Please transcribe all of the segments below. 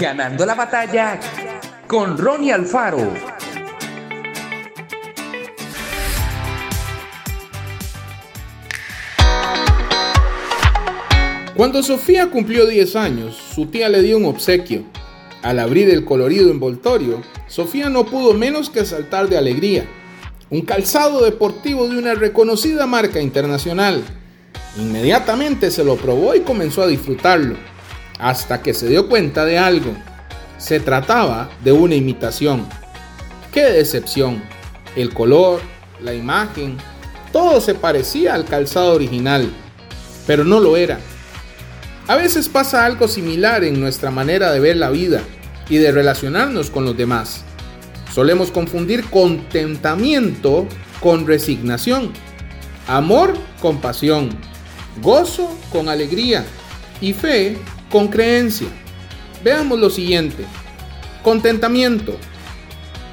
Ganando la batalla con Ronnie Alfaro. Cuando Sofía cumplió 10 años, su tía le dio un obsequio. Al abrir el colorido envoltorio, Sofía no pudo menos que saltar de alegría. Un calzado deportivo de una reconocida marca internacional. Inmediatamente se lo probó y comenzó a disfrutarlo, hasta que se dio cuenta de algo. Se trataba de una imitación. ¡Qué decepción! El color, la imagen, todo se parecía al calzado original, pero no lo era. A veces pasa algo similar en nuestra manera de ver la vida y de relacionarnos con los demás. Solemos confundir contentamiento con resignación, amor con pasión, gozo con alegría y fe con creencia. Veamos lo siguiente. Contentamiento.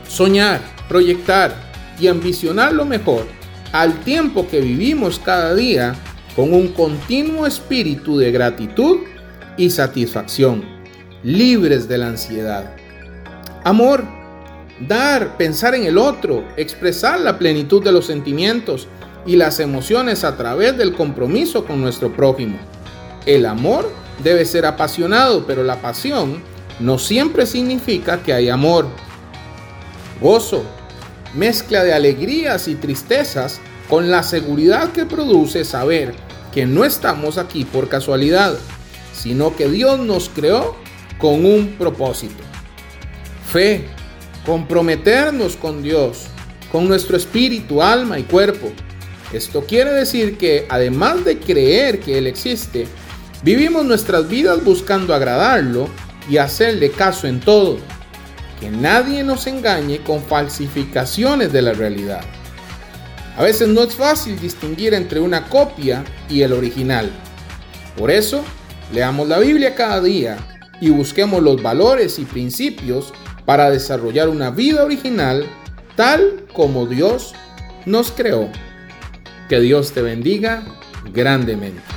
Soñar, proyectar y ambicionar lo mejor al tiempo que vivimos cada día con un continuo espíritu de gratitud y satisfacción, libres de la ansiedad. Amor. Dar, pensar en el otro, expresar la plenitud de los sentimientos y las emociones a través del compromiso con nuestro prójimo. El amor debe ser apasionado, pero la pasión no siempre significa que hay amor. Gozo, mezcla de alegrías y tristezas con la seguridad que produce saber que no estamos aquí por casualidad, sino que Dios nos creó con un propósito. Fe, comprometernos con Dios, con nuestro espíritu, alma y cuerpo esto quiere decir que además de creer que Él existe, vivimos nuestras vidas buscando agradarlo y hacerle caso en todo. Que nadie nos engañe con falsificaciones de la realidad. A veces no es fácil distinguir entre una copia y el original. Por eso, leamos la Biblia cada día y busquemos los valores y principios para desarrollar una vida original tal como Dios nos creó. Que Dios te bendiga grandemente.